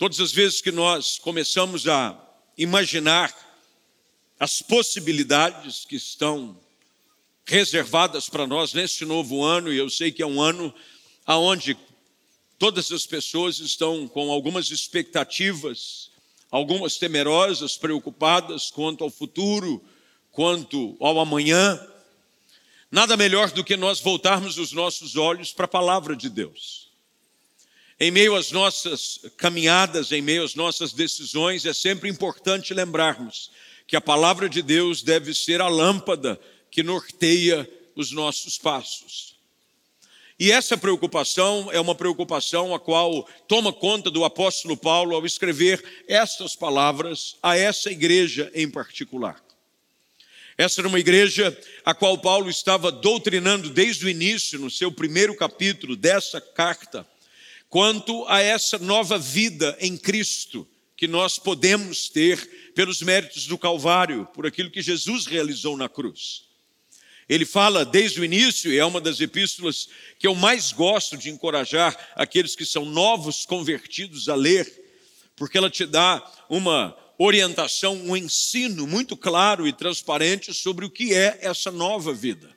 Todas as vezes que nós começamos a imaginar as possibilidades que estão reservadas para nós neste novo ano, e eu sei que é um ano aonde todas as pessoas estão com algumas expectativas, algumas temerosas, preocupadas quanto ao futuro, quanto ao amanhã. Nada melhor do que nós voltarmos os nossos olhos para a palavra de Deus. Em meio às nossas caminhadas, em meio às nossas decisões, é sempre importante lembrarmos que a palavra de Deus deve ser a lâmpada que norteia os nossos passos. E essa preocupação é uma preocupação a qual toma conta do apóstolo Paulo ao escrever estas palavras a essa igreja em particular. Essa era uma igreja a qual Paulo estava doutrinando desde o início, no seu primeiro capítulo dessa carta, quanto a essa nova vida em Cristo que nós podemos ter pelos méritos do Calvário, por aquilo que Jesus realizou na cruz. Ele fala desde o início, e é uma das epístolas que eu mais gosto de encorajar aqueles que são novos convertidos a ler, porque ela te dá uma orientação, um ensino muito claro e transparente sobre o que é essa nova vida.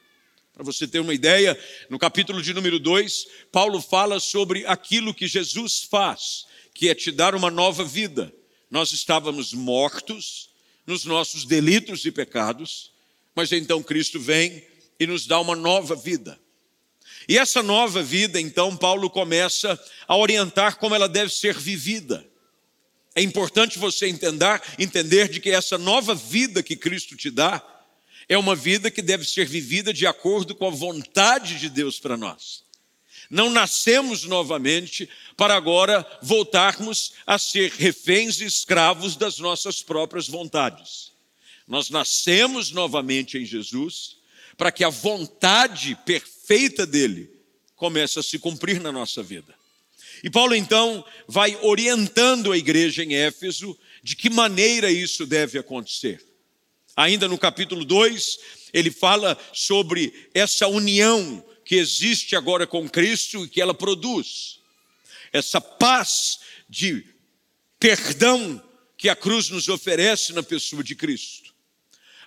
Para você ter uma ideia, no capítulo de número 2, Paulo fala sobre aquilo que Jesus faz, que é te dar uma nova vida. Nós estávamos mortos nos nossos delitos e pecados, mas então Cristo vem e nos dá uma nova vida. E essa nova vida, então, Paulo começa a orientar como ela deve ser vivida. É importante você entender, entender de que essa nova vida que Cristo te dá, é uma vida que deve ser vivida de acordo com a vontade de Deus para nós. Não nascemos novamente para agora voltarmos a ser reféns e escravos das nossas próprias vontades. Nós nascemos novamente em Jesus para que a vontade perfeita dele comece a se cumprir na nossa vida. E Paulo então vai orientando a igreja em Éfeso de que maneira isso deve acontecer. Ainda no capítulo 2, ele fala sobre essa união que existe agora com Cristo e que ela produz. Essa paz de perdão que a cruz nos oferece na pessoa de Cristo.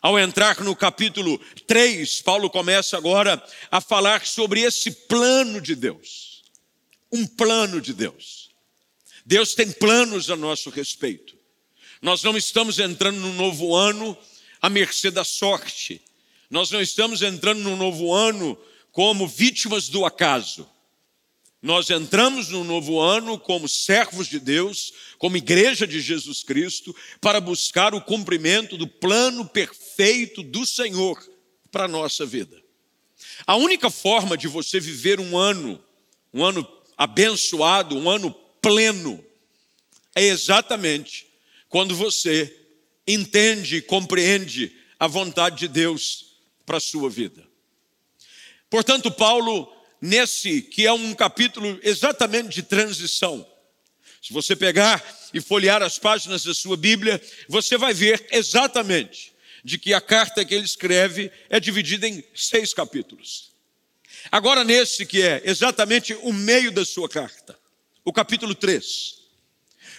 Ao entrar no capítulo 3, Paulo começa agora a falar sobre esse plano de Deus. Um plano de Deus. Deus tem planos a nosso respeito. Nós não estamos entrando no novo ano à mercê da sorte. Nós não estamos entrando no novo ano como vítimas do acaso. Nós entramos no novo ano como servos de Deus, como igreja de Jesus Cristo, para buscar o cumprimento do plano perfeito do Senhor para a nossa vida. A única forma de você viver um ano, um ano abençoado, um ano pleno, é exatamente quando você entende compreende a vontade de Deus para a sua vida. Portanto, Paulo, nesse que é um capítulo exatamente de transição, se você pegar e folhear as páginas da sua Bíblia, você vai ver exatamente de que a carta que ele escreve é dividida em seis capítulos. Agora, nesse que é exatamente o meio da sua carta, o capítulo 3,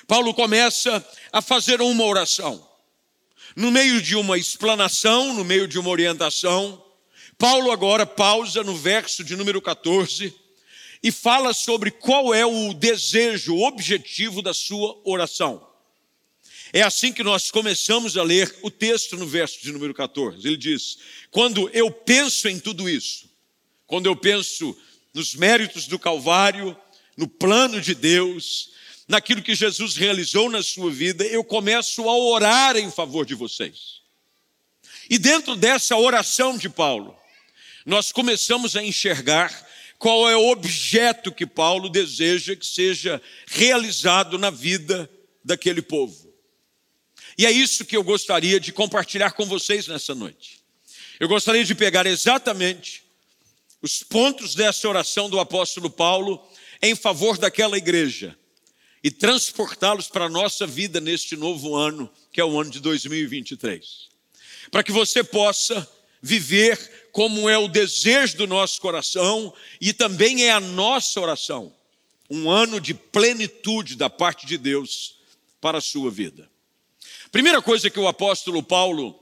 Paulo começa a fazer uma oração. No meio de uma explanação, no meio de uma orientação, Paulo agora pausa no verso de número 14 e fala sobre qual é o desejo, o objetivo da sua oração. É assim que nós começamos a ler o texto no verso de número 14. Ele diz: Quando eu penso em tudo isso, quando eu penso nos méritos do Calvário, no plano de Deus, naquilo que Jesus realizou na sua vida, eu começo a orar em favor de vocês. E dentro dessa oração de Paulo, nós começamos a enxergar qual é o objeto que Paulo deseja que seja realizado na vida daquele povo. E é isso que eu gostaria de compartilhar com vocês nessa noite. Eu gostaria de pegar exatamente os pontos dessa oração do apóstolo Paulo em favor daquela igreja e transportá-los para a nossa vida neste novo ano, que é o ano de 2023. Para que você possa viver como é o desejo do nosso coração e também é a nossa oração. um ano de plenitude da parte de Deus para a sua vida. Primeira coisa que o apóstolo Paulo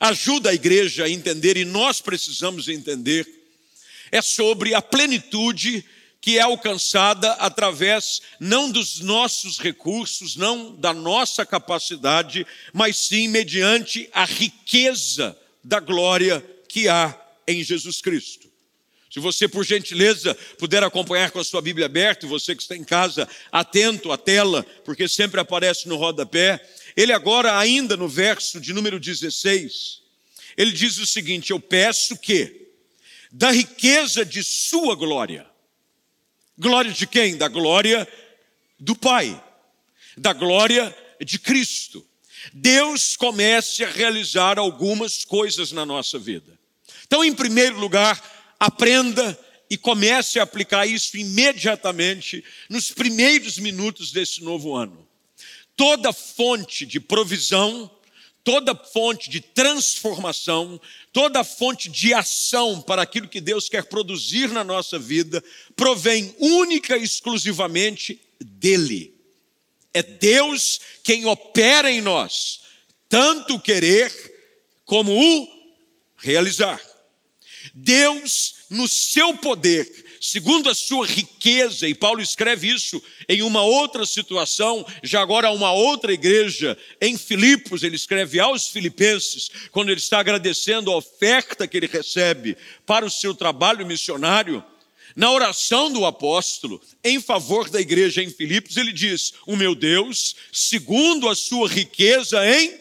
ajuda a igreja a entender, e nós precisamos entender, é sobre a plenitude que é alcançada através não dos nossos recursos, não da nossa capacidade, mas sim mediante a riqueza da glória que há em Jesus Cristo. Se você, por gentileza, puder acompanhar com a sua Bíblia aberta, e você que está em casa, atento à tela, porque sempre aparece no rodapé, ele agora, ainda no verso de número 16, ele diz o seguinte: Eu peço que, da riqueza de Sua glória, glória de quem? Da glória do Pai, da glória de Cristo. Deus comece a realizar algumas coisas na nossa vida. Então, em primeiro lugar, aprenda e comece a aplicar isso imediatamente nos primeiros minutos desse novo ano toda fonte de provisão, toda fonte de transformação, toda fonte de ação para aquilo que Deus quer produzir na nossa vida, provém única e exclusivamente dEle. É Deus quem opera em nós, tanto o querer como o realizar. Deus, no seu poder, segundo a sua riqueza, e Paulo escreve isso em uma outra situação, já agora a uma outra igreja, em Filipos, ele escreve aos filipenses, quando ele está agradecendo a oferta que ele recebe para o seu trabalho missionário, na oração do apóstolo em favor da igreja em Filipos, ele diz: O meu Deus, segundo a sua riqueza em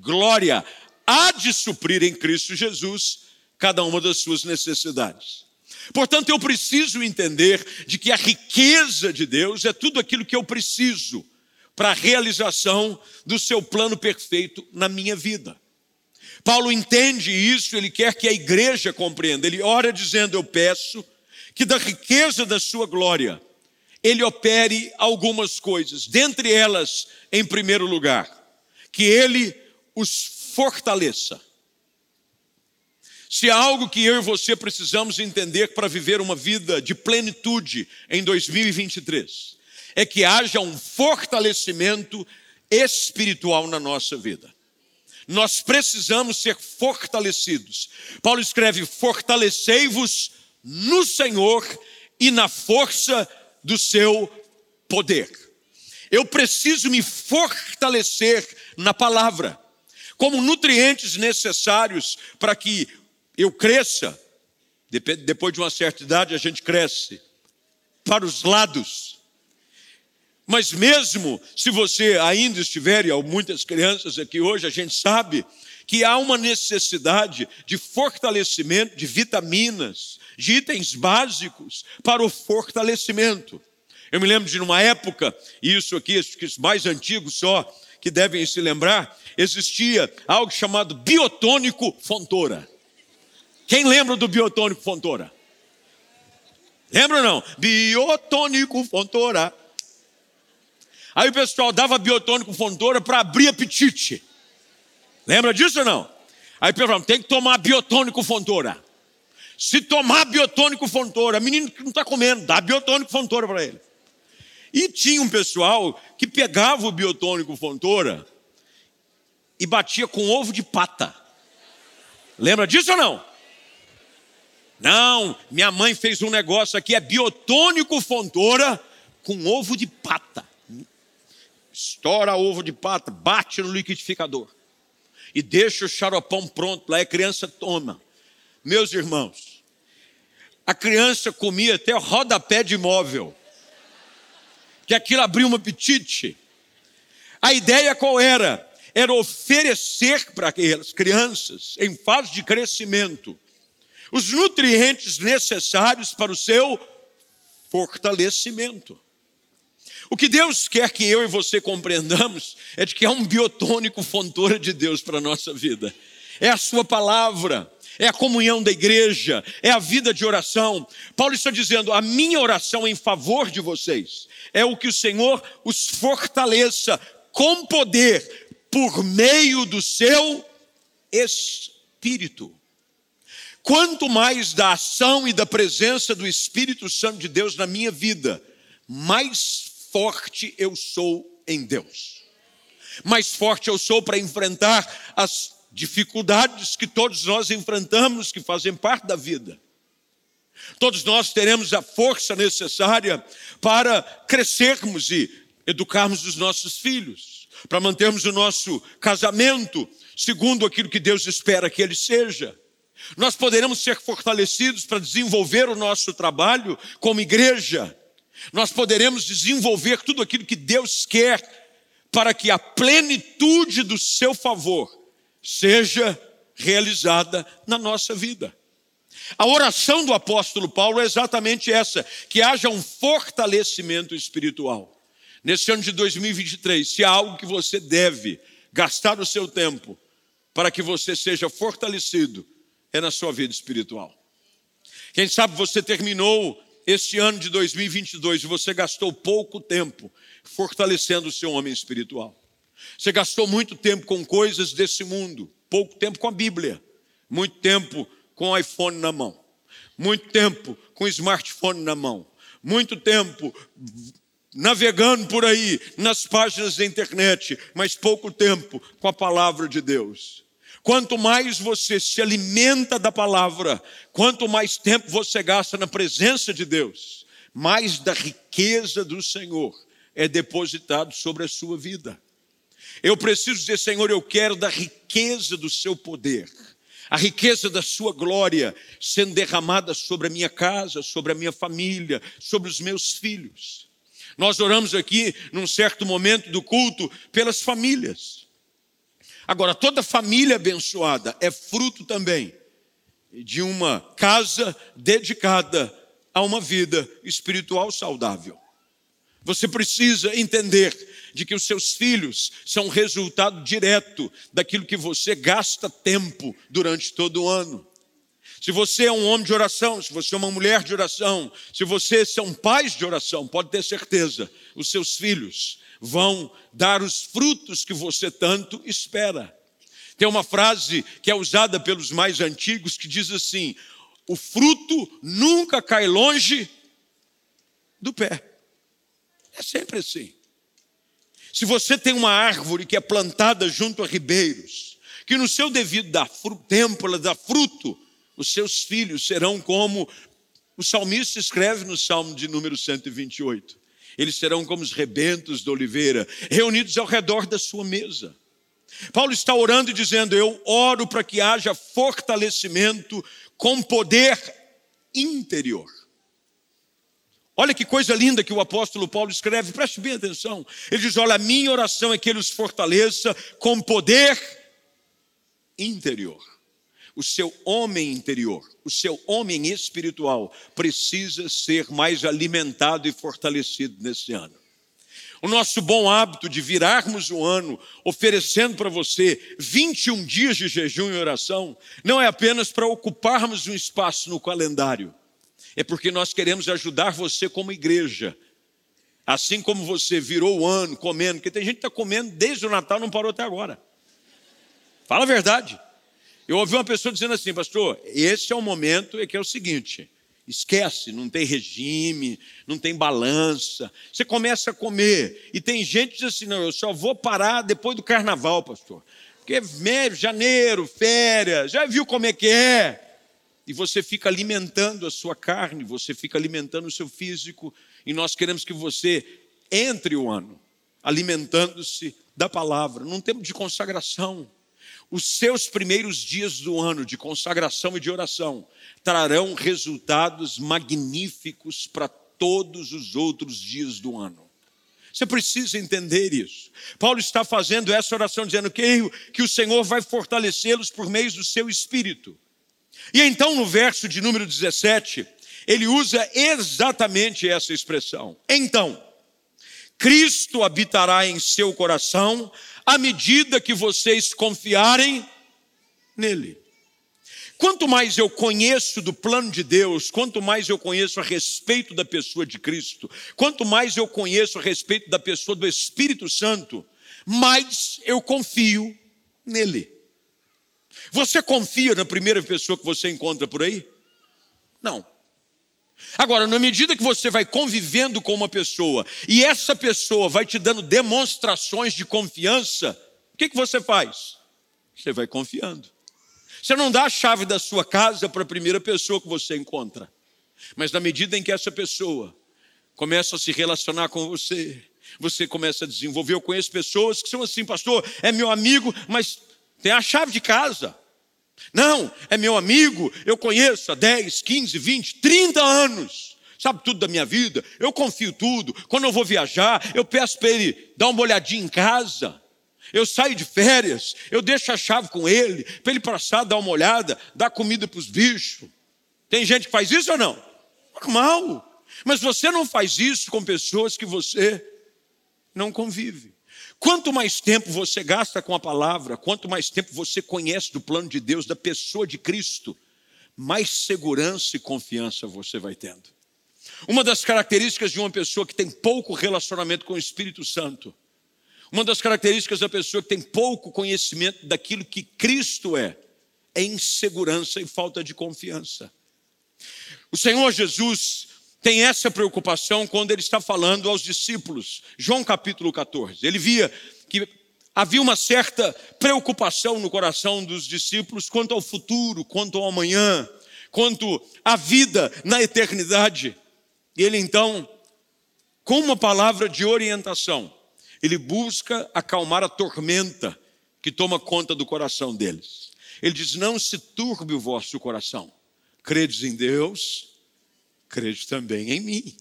glória, há de suprir em Cristo Jesus cada uma das suas necessidades. Portanto, eu preciso entender de que a riqueza de Deus é tudo aquilo que eu preciso para a realização do seu plano perfeito na minha vida. Paulo entende isso, ele quer que a igreja compreenda. Ele ora dizendo: Eu peço que da riqueza da sua glória ele opere algumas coisas, dentre elas, em primeiro lugar, que ele os fortaleça se há algo que eu e você precisamos entender para viver uma vida de plenitude em 2023, é que haja um fortalecimento espiritual na nossa vida. Nós precisamos ser fortalecidos. Paulo escreve: fortalecei-vos no Senhor e na força do seu poder. Eu preciso me fortalecer na palavra, como nutrientes necessários para que eu cresça, depois de uma certa idade a gente cresce para os lados. Mas mesmo se você ainda estiver, e há muitas crianças aqui hoje, a gente sabe que há uma necessidade de fortalecimento de vitaminas, de itens básicos para o fortalecimento. Eu me lembro de numa época, e isso aqui, os mais antigos só, que devem se lembrar, existia algo chamado biotônico fontora. Quem lembra do biotônico Fontoura? Lembra ou não? Biotônico Fontoura. Aí o pessoal dava biotônico Fontoura para abrir apetite. Lembra disso ou não? Aí o pessoal tem que tomar biotônico Fontoura. Se tomar biotônico Fontoura, menino que não está comendo, dá biotônico Fontoura para ele. E tinha um pessoal que pegava o biotônico Fontoura e batia com ovo de pata. Lembra disso ou não? Não, minha mãe fez um negócio aqui, é biotônico fontora com ovo de pata. Estoura ovo de pata, bate no liquidificador. E deixa o xaropão pronto, lá a criança toma. Meus irmãos, a criança comia até rodapé de móvel. Que aquilo abriu um apetite. A ideia qual era? Era oferecer para aquelas crianças, em fase de crescimento, os nutrientes necessários para o seu fortalecimento. O que Deus quer que eu e você compreendamos é de que é um biotônico fontora de Deus para a nossa vida. É a sua palavra, é a comunhão da igreja, é a vida de oração. Paulo está dizendo: a minha oração em favor de vocês é o que o Senhor os fortaleça com poder por meio do seu espírito. Quanto mais da ação e da presença do Espírito Santo de Deus na minha vida, mais forte eu sou em Deus. Mais forte eu sou para enfrentar as dificuldades que todos nós enfrentamos, que fazem parte da vida. Todos nós teremos a força necessária para crescermos e educarmos os nossos filhos, para mantermos o nosso casamento segundo aquilo que Deus espera que ele seja. Nós poderemos ser fortalecidos para desenvolver o nosso trabalho como igreja. Nós poderemos desenvolver tudo aquilo que Deus quer para que a plenitude do seu favor seja realizada na nossa vida. A oração do apóstolo Paulo é exatamente essa: que haja um fortalecimento espiritual. Nesse ano de 2023, se há algo que você deve gastar o seu tempo para que você seja fortalecido, é na sua vida espiritual. Quem sabe você terminou este ano de 2022 e você gastou pouco tempo fortalecendo o seu homem espiritual. Você gastou muito tempo com coisas desse mundo, pouco tempo com a Bíblia, muito tempo com o iPhone na mão, muito tempo com o smartphone na mão, muito tempo navegando por aí nas páginas da internet, mas pouco tempo com a palavra de Deus. Quanto mais você se alimenta da palavra, quanto mais tempo você gasta na presença de Deus, mais da riqueza do Senhor é depositado sobre a sua vida. Eu preciso dizer, Senhor, eu quero da riqueza do seu poder, a riqueza da sua glória sendo derramada sobre a minha casa, sobre a minha família, sobre os meus filhos. Nós oramos aqui, num certo momento do culto, pelas famílias. Agora, toda família abençoada é fruto também de uma casa dedicada a uma vida espiritual saudável. Você precisa entender de que os seus filhos são resultado direto daquilo que você gasta tempo durante todo o ano. Se você é um homem de oração, se você é uma mulher de oração, se você são pais de oração, pode ter certeza, os seus filhos vão dar os frutos que você tanto espera. Tem uma frase que é usada pelos mais antigos que diz assim: o fruto nunca cai longe do pé. É sempre assim. Se você tem uma árvore que é plantada junto a ribeiros, que no seu devido tempo ela dá fruto, os seus filhos serão como o salmista escreve no Salmo de número 128. Eles serão como os rebentos da oliveira, reunidos ao redor da sua mesa. Paulo está orando e dizendo: Eu oro para que haja fortalecimento com poder interior. Olha que coisa linda que o apóstolo Paulo escreve, preste bem atenção. Ele diz: Olha, a minha oração é que ele os fortaleça com poder interior. O seu homem interior, o seu homem espiritual, precisa ser mais alimentado e fortalecido nesse ano. O nosso bom hábito de virarmos o ano oferecendo para você 21 dias de jejum e oração, não é apenas para ocuparmos um espaço no calendário é porque nós queremos ajudar você como igreja. Assim como você virou o ano comendo, porque tem gente que está comendo desde o Natal não parou até agora. Fala a verdade. Eu ouvi uma pessoa dizendo assim, pastor, esse é o momento é que é o seguinte, esquece, não tem regime, não tem balança. Você começa a comer e tem gente que diz assim, não, eu só vou parar depois do carnaval, pastor. Porque janeiro, férias, já viu como é que é? e você fica alimentando a sua carne, você fica alimentando o seu físico, e nós queremos que você entre o ano alimentando-se da palavra, num tempo de consagração. Os seus primeiros dias do ano de consagração e de oração trarão resultados magníficos para todos os outros dias do ano. Você precisa entender isso. Paulo está fazendo essa oração dizendo que, que o Senhor vai fortalecê-los por meio do seu espírito. E então, no verso de número 17, ele usa exatamente essa expressão. Então, Cristo habitará em seu coração à medida que vocês confiarem nele. Quanto mais eu conheço do plano de Deus, quanto mais eu conheço a respeito da pessoa de Cristo, quanto mais eu conheço a respeito da pessoa do Espírito Santo, mais eu confio nele. Você confia na primeira pessoa que você encontra por aí? Não. Agora, na medida que você vai convivendo com uma pessoa e essa pessoa vai te dando demonstrações de confiança, o que, que você faz? Você vai confiando. Você não dá a chave da sua casa para a primeira pessoa que você encontra. Mas na medida em que essa pessoa começa a se relacionar com você, você começa a desenvolver. Eu conheço pessoas que são assim, pastor, é meu amigo, mas tem a chave de casa. Não, é meu amigo, eu conheço há 10, 15, 20, 30 anos. Sabe tudo da minha vida, eu confio tudo. Quando eu vou viajar, eu peço para ele dar uma olhadinha em casa. Eu saio de férias, eu deixo a chave com ele, para ele passar, dar uma olhada, dar comida para os bichos. Tem gente que faz isso ou não? Normal. Mas você não faz isso com pessoas que você não convive. Quanto mais tempo você gasta com a palavra, quanto mais tempo você conhece do plano de Deus, da pessoa de Cristo, mais segurança e confiança você vai tendo. Uma das características de uma pessoa que tem pouco relacionamento com o Espírito Santo, uma das características da pessoa que tem pouco conhecimento daquilo que Cristo é, é insegurança e falta de confiança. O Senhor Jesus tem essa preocupação quando ele está falando aos discípulos. João capítulo 14. Ele via que havia uma certa preocupação no coração dos discípulos quanto ao futuro, quanto ao amanhã, quanto à vida na eternidade. E ele então, com uma palavra de orientação, ele busca acalmar a tormenta que toma conta do coração deles. Ele diz: Não se turbe o vosso coração. Credes em Deus, crede também em mim.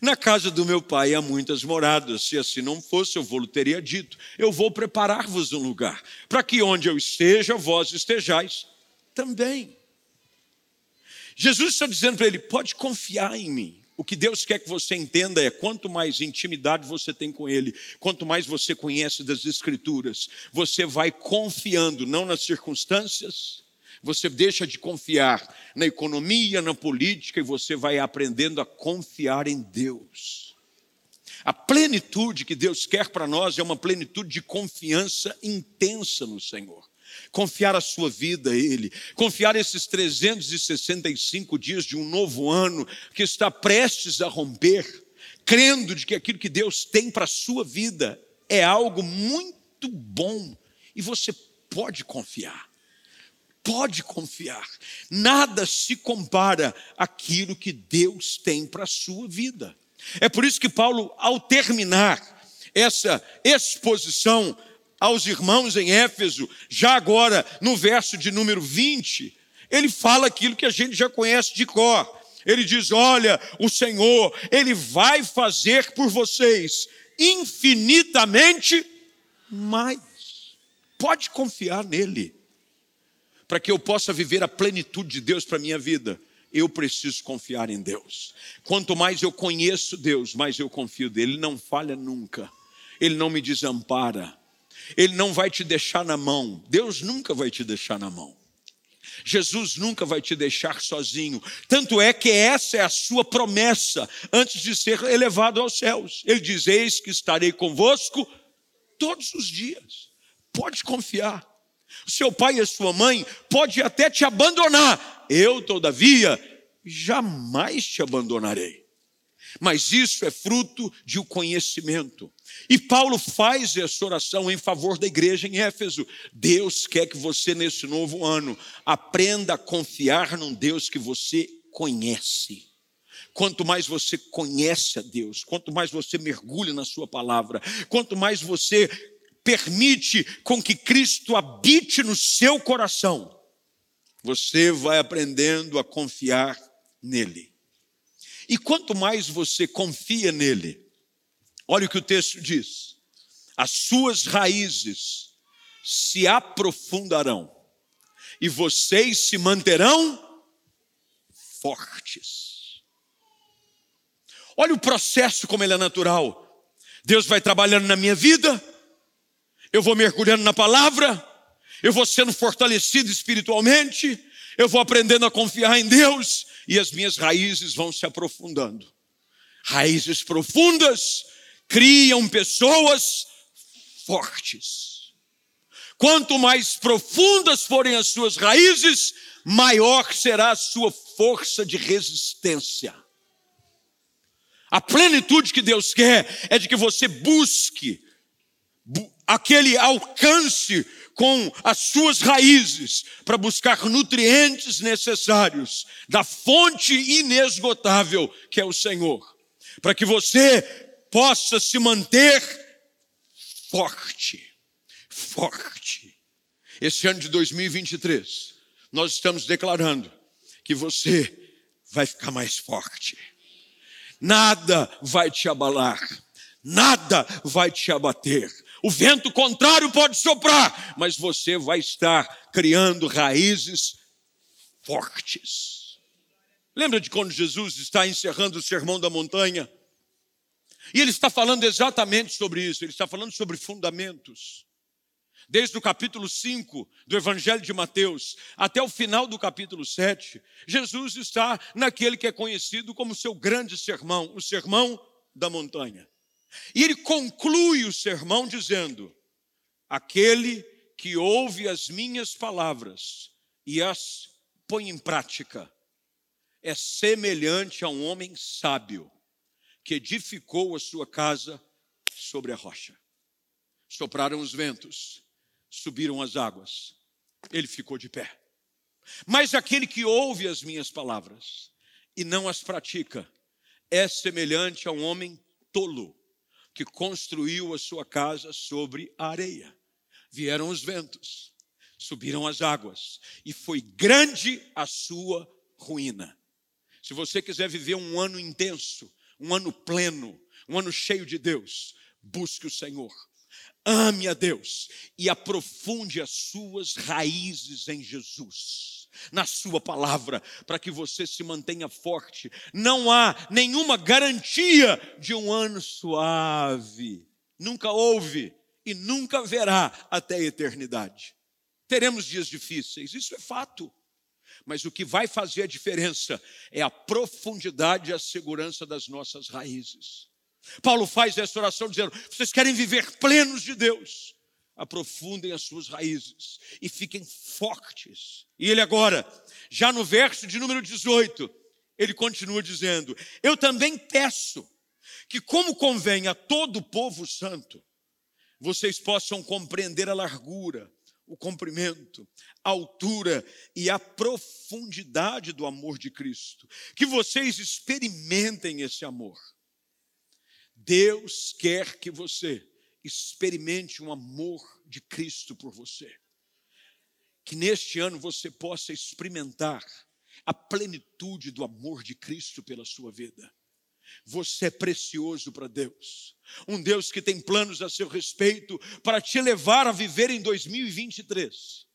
Na casa do meu pai há muitas moradas, se assim não fosse, eu vou-lhe teria dito: Eu vou preparar-vos um lugar, para que onde eu esteja, vós estejais também. Jesus está dizendo para ele: pode confiar em mim. O que Deus quer que você entenda é quanto mais intimidade você tem com Ele, quanto mais você conhece das Escrituras, você vai confiando não nas circunstâncias, você deixa de confiar na economia, na política e você vai aprendendo a confiar em Deus. A plenitude que Deus quer para nós é uma plenitude de confiança intensa no Senhor. Confiar a sua vida a Ele, confiar esses 365 dias de um novo ano que está prestes a romper, crendo de que aquilo que Deus tem para a sua vida é algo muito bom e você pode confiar pode confiar. Nada se compara àquilo que Deus tem para a sua vida. É por isso que Paulo, ao terminar essa exposição aos irmãos em Éfeso, já agora no verso de número 20, ele fala aquilo que a gente já conhece de cor. Ele diz: Olha, o Senhor, Ele vai fazer por vocês infinitamente mais. Pode confiar nele para que eu possa viver a plenitude de Deus para a minha vida, eu preciso confiar em Deus. Quanto mais eu conheço Deus, mais eu confio dele. Ele não falha nunca, ele não me desampara, ele não vai te deixar na mão. Deus nunca vai te deixar na mão. Jesus nunca vai te deixar sozinho. Tanto é que essa é a sua promessa antes de ser elevado aos céus. Ele diz: Eis que estarei convosco todos os dias. Pode confiar. Seu pai e sua mãe pode até te abandonar. Eu, todavia, jamais te abandonarei. Mas isso é fruto de um conhecimento. E Paulo faz essa oração em favor da igreja em Éfeso. Deus quer que você, nesse novo ano, aprenda a confiar num Deus que você conhece. Quanto mais você conhece a Deus, quanto mais você mergulha na Sua palavra, quanto mais você permite com que Cristo habite no seu coração, você vai aprendendo a confiar nele. E quanto mais você confia nele, olha o que o texto diz: as suas raízes se aprofundarão e vocês se manterão fortes. Olha o processo como ele é natural. Deus vai trabalhando na minha vida, eu vou mergulhando na palavra, eu vou sendo fortalecido espiritualmente, eu vou aprendendo a confiar em Deus e as minhas raízes vão se aprofundando. Raízes profundas criam pessoas fortes. Quanto mais profundas forem as suas raízes, maior será a sua força de resistência. A plenitude que Deus quer é de que você busque aquele alcance com as suas raízes para buscar nutrientes necessários da fonte inesgotável que é o Senhor, para que você possa se manter forte, forte. Esse ano de 2023, nós estamos declarando que você vai ficar mais forte. Nada vai te abalar, nada vai te abater. O vento contrário pode soprar, mas você vai estar criando raízes fortes. Lembra de quando Jesus está encerrando o sermão da montanha? E ele está falando exatamente sobre isso, ele está falando sobre fundamentos. Desde o capítulo 5 do Evangelho de Mateus até o final do capítulo 7, Jesus está naquele que é conhecido como seu grande sermão, o sermão da montanha. E ele conclui o sermão dizendo: Aquele que ouve as minhas palavras e as põe em prática é semelhante a um homem sábio que edificou a sua casa sobre a rocha. Sopraram os ventos, subiram as águas, ele ficou de pé. Mas aquele que ouve as minhas palavras e não as pratica é semelhante a um homem tolo que construiu a sua casa sobre a areia. Vieram os ventos, subiram as águas, e foi grande a sua ruína. Se você quiser viver um ano intenso, um ano pleno, um ano cheio de Deus, busque o Senhor. Ame a Deus e aprofunde as suas raízes em Jesus, na Sua palavra, para que você se mantenha forte. Não há nenhuma garantia de um ano suave, nunca houve e nunca haverá até a eternidade. Teremos dias difíceis, isso é fato. Mas o que vai fazer a diferença é a profundidade e a segurança das nossas raízes. Paulo faz essa oração dizendo: vocês querem viver plenos de Deus, aprofundem as suas raízes e fiquem fortes. E ele agora, já no verso de número 18, ele continua dizendo: Eu também peço que, como convém a todo povo santo, vocês possam compreender a largura, o comprimento, a altura e a profundidade do amor de Cristo. Que vocês experimentem esse amor. Deus quer que você experimente um amor de Cristo por você. Que neste ano você possa experimentar a plenitude do amor de Cristo pela sua vida. Você é precioso para Deus. Um Deus que tem planos a seu respeito para te levar a viver em 2023.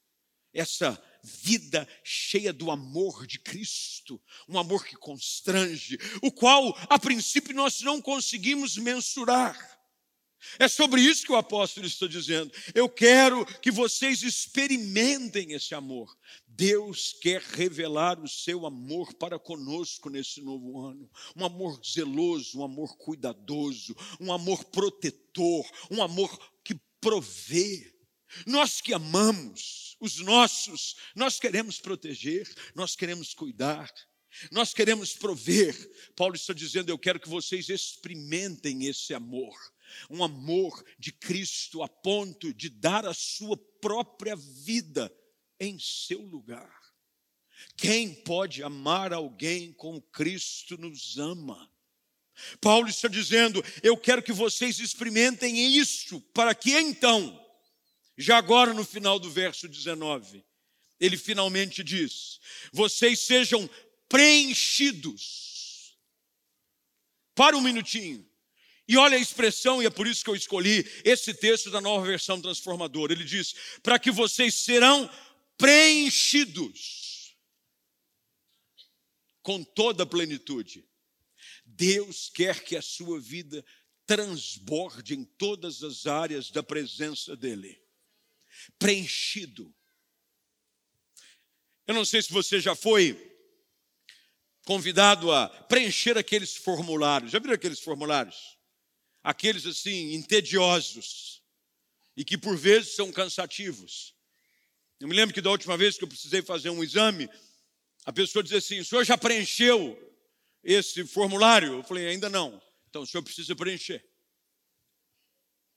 Essa vida cheia do amor de Cristo, um amor que constrange, o qual a princípio nós não conseguimos mensurar. É sobre isso que o apóstolo está dizendo. Eu quero que vocês experimentem esse amor. Deus quer revelar o seu amor para conosco nesse novo ano. Um amor zeloso, um amor cuidadoso, um amor protetor, um amor que provê. Nós que amamos os nossos, nós queremos proteger, nós queremos cuidar. Nós queremos prover. Paulo está dizendo: Eu quero que vocês experimentem esse amor um amor de Cristo a ponto de dar a sua própria vida em seu lugar. Quem pode amar alguém como Cristo nos ama? Paulo está dizendo: Eu quero que vocês experimentem isso, para que então, já agora no final do verso 19, ele finalmente diz: Vocês sejam preenchidos. Para um minutinho. E olha a expressão, e é por isso que eu escolhi esse texto da nova versão transformadora. Ele diz: para que vocês serão preenchidos com toda a plenitude. Deus quer que a sua vida transborde em todas as áreas da presença dEle. Preenchido. Eu não sei se você já foi convidado a preencher aqueles formulários. Já viram aqueles formulários? Aqueles assim, entediosos, e que por vezes são cansativos. Eu me lembro que da última vez que eu precisei fazer um exame, a pessoa dizia assim: o senhor já preencheu esse formulário? Eu falei: ainda não. Então o senhor precisa preencher.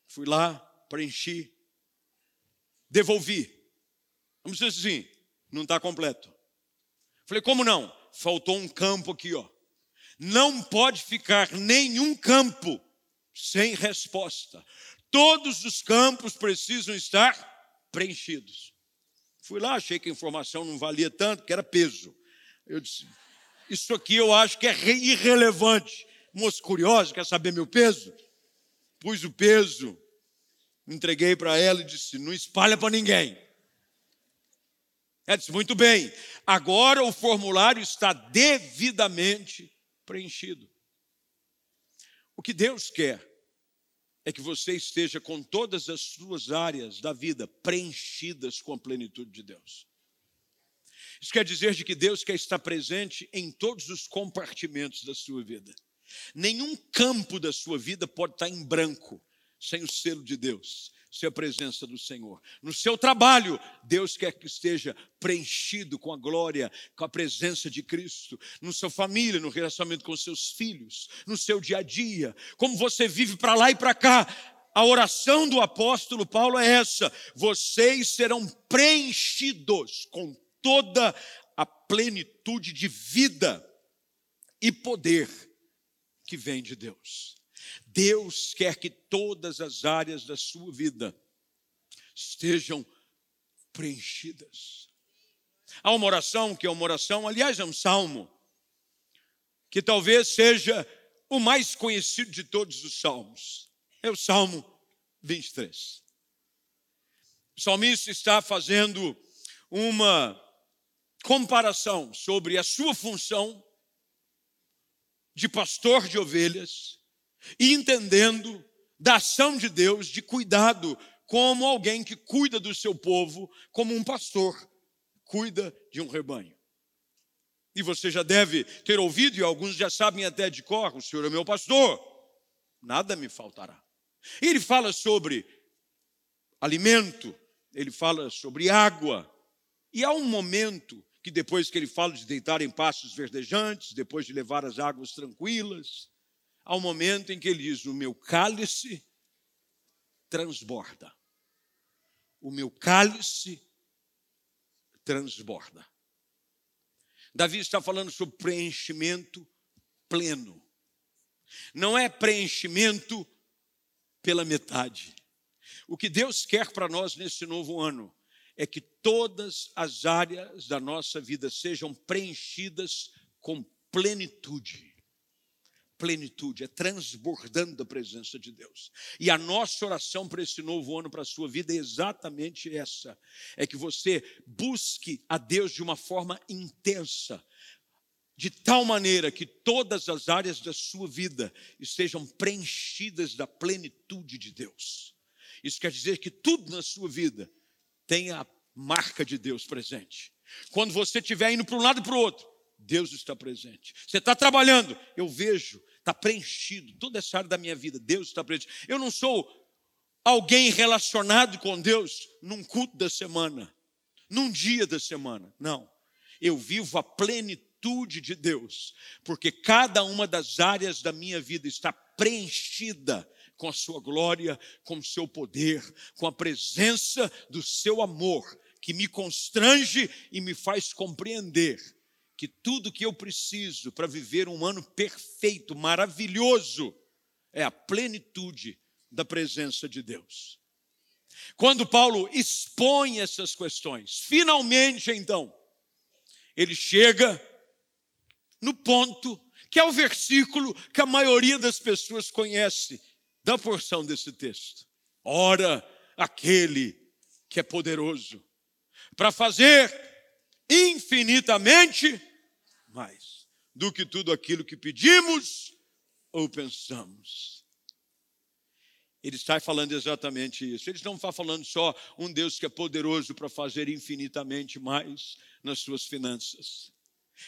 Fui lá, preenchi, devolvi. Vamos dizer assim: não está completo. Falei: como não? Faltou um campo aqui, ó. Não pode ficar nenhum campo sem resposta. Todos os campos precisam estar preenchidos. Fui lá, achei que a informação não valia tanto, que era peso. Eu disse: Isso aqui eu acho que é irrelevante. Moço curioso, quer saber meu peso? Pus o peso, entreguei para ela e disse: Não espalha para ninguém. Ela disse: Muito bem, agora o formulário está devidamente preenchido. O que Deus quer é que você esteja com todas as suas áreas da vida preenchidas com a plenitude de Deus. Isso quer dizer de que Deus quer estar presente em todos os compartimentos da sua vida. Nenhum campo da sua vida pode estar em branco sem o selo de Deus sem a presença do Senhor. No seu trabalho, Deus quer que esteja preenchido com a glória, com a presença de Cristo. Na sua família, no relacionamento com seus filhos, no seu dia a dia, como você vive para lá e para cá. A oração do apóstolo Paulo é essa: vocês serão preenchidos com toda a plenitude de vida e poder que vem de Deus. Deus quer que todas as áreas da sua vida estejam preenchidas. Há uma oração que é uma oração, aliás, é um salmo, que talvez seja o mais conhecido de todos os salmos. É o Salmo 23. O salmista está fazendo uma comparação sobre a sua função de pastor de ovelhas e entendendo da ação de Deus de cuidado como alguém que cuida do seu povo, como um pastor cuida de um rebanho. E você já deve ter ouvido, e alguns já sabem até de cor: o Senhor é meu pastor, nada me faltará. E ele fala sobre alimento, ele fala sobre água, e há um momento que depois que ele fala de deitar em pastos verdejantes, depois de levar as águas tranquilas, ao momento em que ele diz: O meu cálice transborda. O meu cálice transborda. Davi está falando sobre preenchimento pleno. Não é preenchimento pela metade. O que Deus quer para nós nesse novo ano é que todas as áreas da nossa vida sejam preenchidas com plenitude plenitude, é transbordando da presença de Deus. E a nossa oração para esse novo ano, para a sua vida, é exatamente essa: é que você busque a Deus de uma forma intensa, de tal maneira que todas as áreas da sua vida estejam preenchidas da plenitude de Deus. Isso quer dizer que tudo na sua vida tenha a marca de Deus presente. Quando você estiver indo para um lado e para o outro, Deus está presente. Você está trabalhando, eu vejo, está preenchido. Toda essa área da minha vida, Deus está presente. Eu não sou alguém relacionado com Deus num culto da semana, num dia da semana. Não. Eu vivo a plenitude de Deus, porque cada uma das áreas da minha vida está preenchida com a sua glória, com o seu poder, com a presença do seu amor, que me constrange e me faz compreender que tudo que eu preciso para viver um ano perfeito, maravilhoso, é a plenitude da presença de Deus. Quando Paulo expõe essas questões, finalmente então, ele chega no ponto que é o versículo que a maioria das pessoas conhece da porção desse texto. Ora, aquele que é poderoso para fazer infinitamente mais do que tudo aquilo que pedimos ou pensamos. Ele está falando exatamente isso. Ele não está falando só um Deus que é poderoso para fazer infinitamente mais nas suas finanças.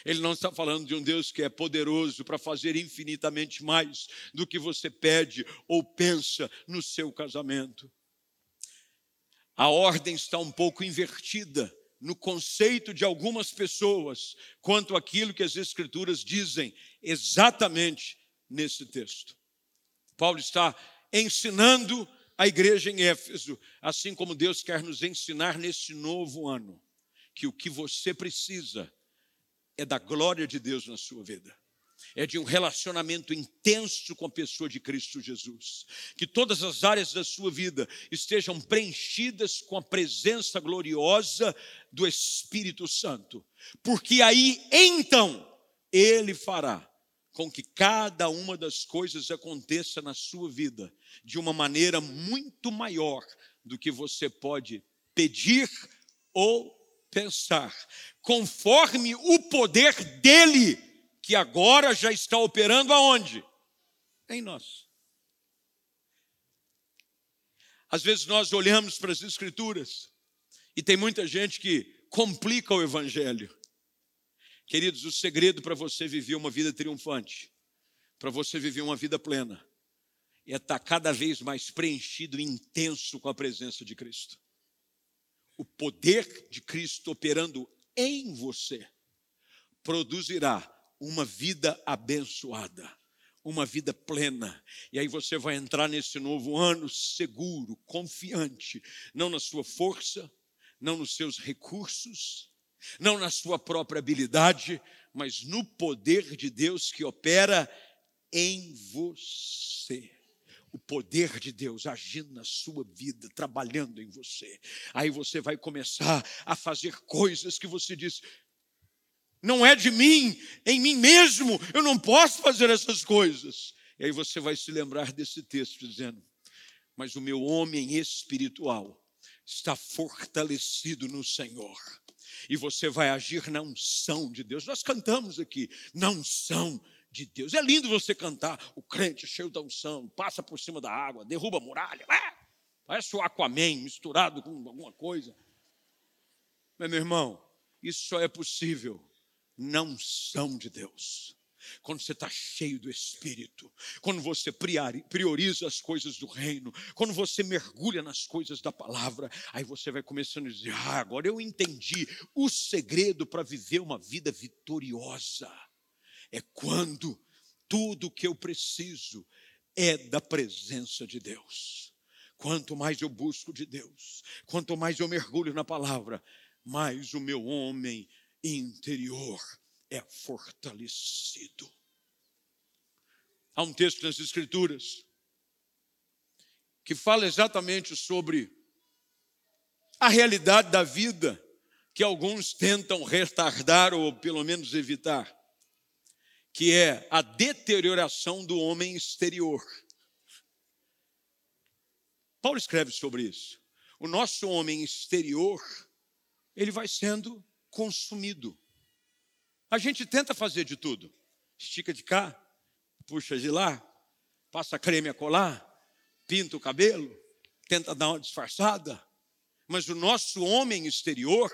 Ele não está falando de um Deus que é poderoso para fazer infinitamente mais do que você pede ou pensa no seu casamento. a ordem está um pouco invertida no conceito de algumas pessoas quanto àquilo que as Escrituras dizem exatamente nesse texto. Paulo está ensinando a igreja em Éfeso, assim como Deus quer nos ensinar neste novo ano, que o que você precisa é da glória de Deus na sua vida é de um relacionamento intenso com a pessoa de Cristo Jesus. Que todas as áreas da sua vida estejam preenchidas com a presença gloriosa do Espírito Santo. Porque aí, então, Ele fará com que cada uma das coisas aconteça na sua vida de uma maneira muito maior do que você pode pedir ou pensar, conforme o poder dele que agora já está operando aonde? Em nós. Às vezes nós olhamos para as Escrituras e tem muita gente que complica o Evangelho. Queridos, o segredo para você viver uma vida triunfante, para você viver uma vida plena, é estar cada vez mais preenchido e intenso com a presença de Cristo. O poder de Cristo operando em você produzirá uma vida abençoada, uma vida plena. E aí você vai entrar nesse novo ano seguro, confiante, não na sua força, não nos seus recursos, não na sua própria habilidade, mas no poder de Deus que opera em você o poder de Deus agindo na sua vida, trabalhando em você. Aí você vai começar a fazer coisas que você diz: não é de mim, em mim mesmo, eu não posso fazer essas coisas. E aí você vai se lembrar desse texto dizendo: Mas o meu homem espiritual está fortalecido no Senhor. E você vai agir na unção de Deus. Nós cantamos aqui, na unção de Deus. É lindo você cantar, o crente cheio da unção, passa por cima da água, derruba a muralha. É, parece o Aquaman misturado com alguma coisa. Mas, meu irmão, isso só é possível não são de Deus. Quando você está cheio do Espírito, quando você prioriza as coisas do reino, quando você mergulha nas coisas da palavra, aí você vai começando a dizer: Ah, agora eu entendi o segredo para viver uma vida vitoriosa. É quando tudo que eu preciso é da presença de Deus. Quanto mais eu busco de Deus, quanto mais eu mergulho na palavra, mais o meu homem interior é fortalecido. Há um texto nas Escrituras que fala exatamente sobre a realidade da vida que alguns tentam retardar ou pelo menos evitar, que é a deterioração do homem exterior. Paulo escreve sobre isso. O nosso homem exterior, ele vai sendo consumido. A gente tenta fazer de tudo. Estica de cá, puxa de lá, passa creme a colar, pinta o cabelo, tenta dar uma disfarçada. Mas o nosso homem exterior,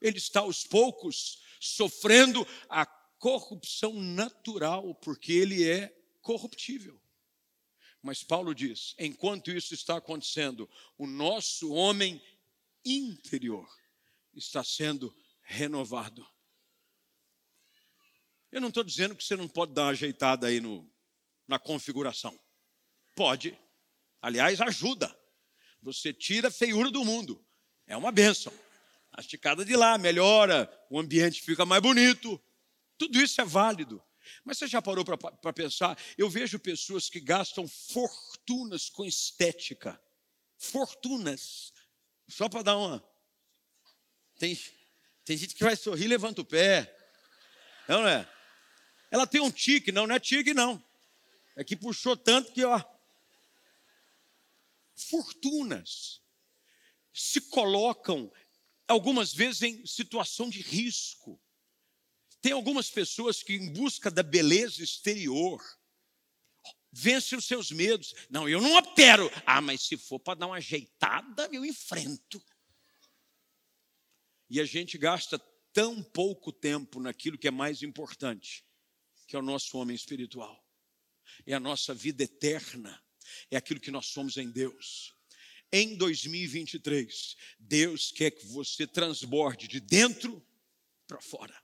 ele está aos poucos sofrendo a corrupção natural, porque ele é corruptível. Mas Paulo diz: enquanto isso está acontecendo, o nosso homem interior está sendo renovado. Eu não estou dizendo que você não pode dar uma ajeitada aí no, na configuração. Pode. Aliás, ajuda. Você tira a feiura do mundo. É uma benção. A esticada de lá melhora, o ambiente fica mais bonito. Tudo isso é válido. Mas você já parou para pensar? Eu vejo pessoas que gastam fortunas com estética. Fortunas. Só para dar uma. Tem, tem gente que vai sorrir, levanta o pé. Não é? Ela tem um tique, não, não é tique, não. É que puxou tanto que, ó. Fortunas se colocam, algumas vezes, em situação de risco. Tem algumas pessoas que, em busca da beleza exterior, vencem os seus medos. Não, eu não opero. Ah, mas se for para dar uma ajeitada, eu enfrento. E a gente gasta tão pouco tempo naquilo que é mais importante, que é o nosso homem espiritual. É a nossa vida eterna, é aquilo que nós somos em Deus. em 2023, Deus quer que você transborde de dentro para fora.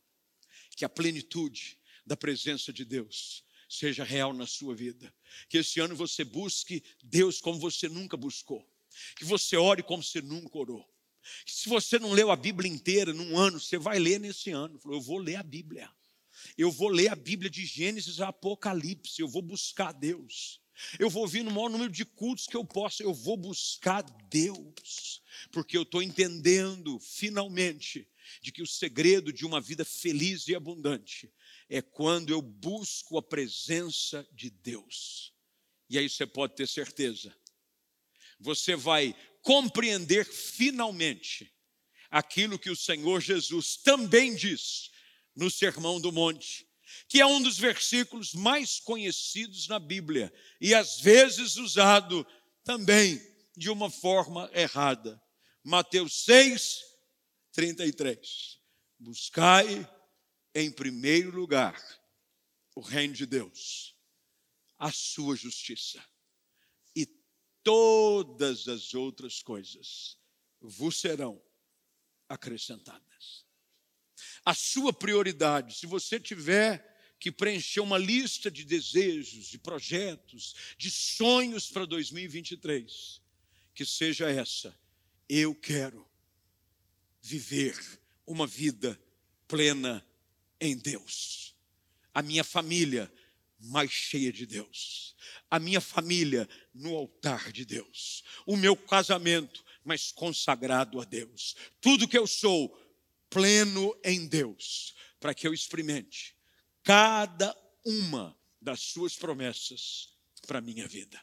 Que a plenitude da presença de Deus seja real na sua vida. Que esse ano você busque Deus como você nunca buscou. Que você ore como você nunca orou. Se você não leu a Bíblia inteira num ano, você vai ler nesse ano. Eu vou ler a Bíblia. Eu vou ler a Bíblia de Gênesis a Apocalipse. Eu vou buscar Deus. Eu vou vir no maior número de cultos que eu possa. Eu vou buscar Deus. Porque eu estou entendendo, finalmente, de que o segredo de uma vida feliz e abundante é quando eu busco a presença de Deus. E aí você pode ter certeza, você vai compreender finalmente aquilo que o Senhor Jesus também diz no Sermão do Monte, que é um dos versículos mais conhecidos na Bíblia e às vezes usado também de uma forma errada. Mateus 6, 33. Buscai em primeiro lugar o reino de Deus, a sua justiça, todas as outras coisas vos serão acrescentadas. A sua prioridade, se você tiver que preencher uma lista de desejos, de projetos, de sonhos para 2023, que seja essa: eu quero viver uma vida plena em Deus. A minha família mais cheia de Deus. A minha família no altar de Deus. O meu casamento mais consagrado a Deus. Tudo que eu sou pleno em Deus, para que eu experimente cada uma das suas promessas para a minha vida.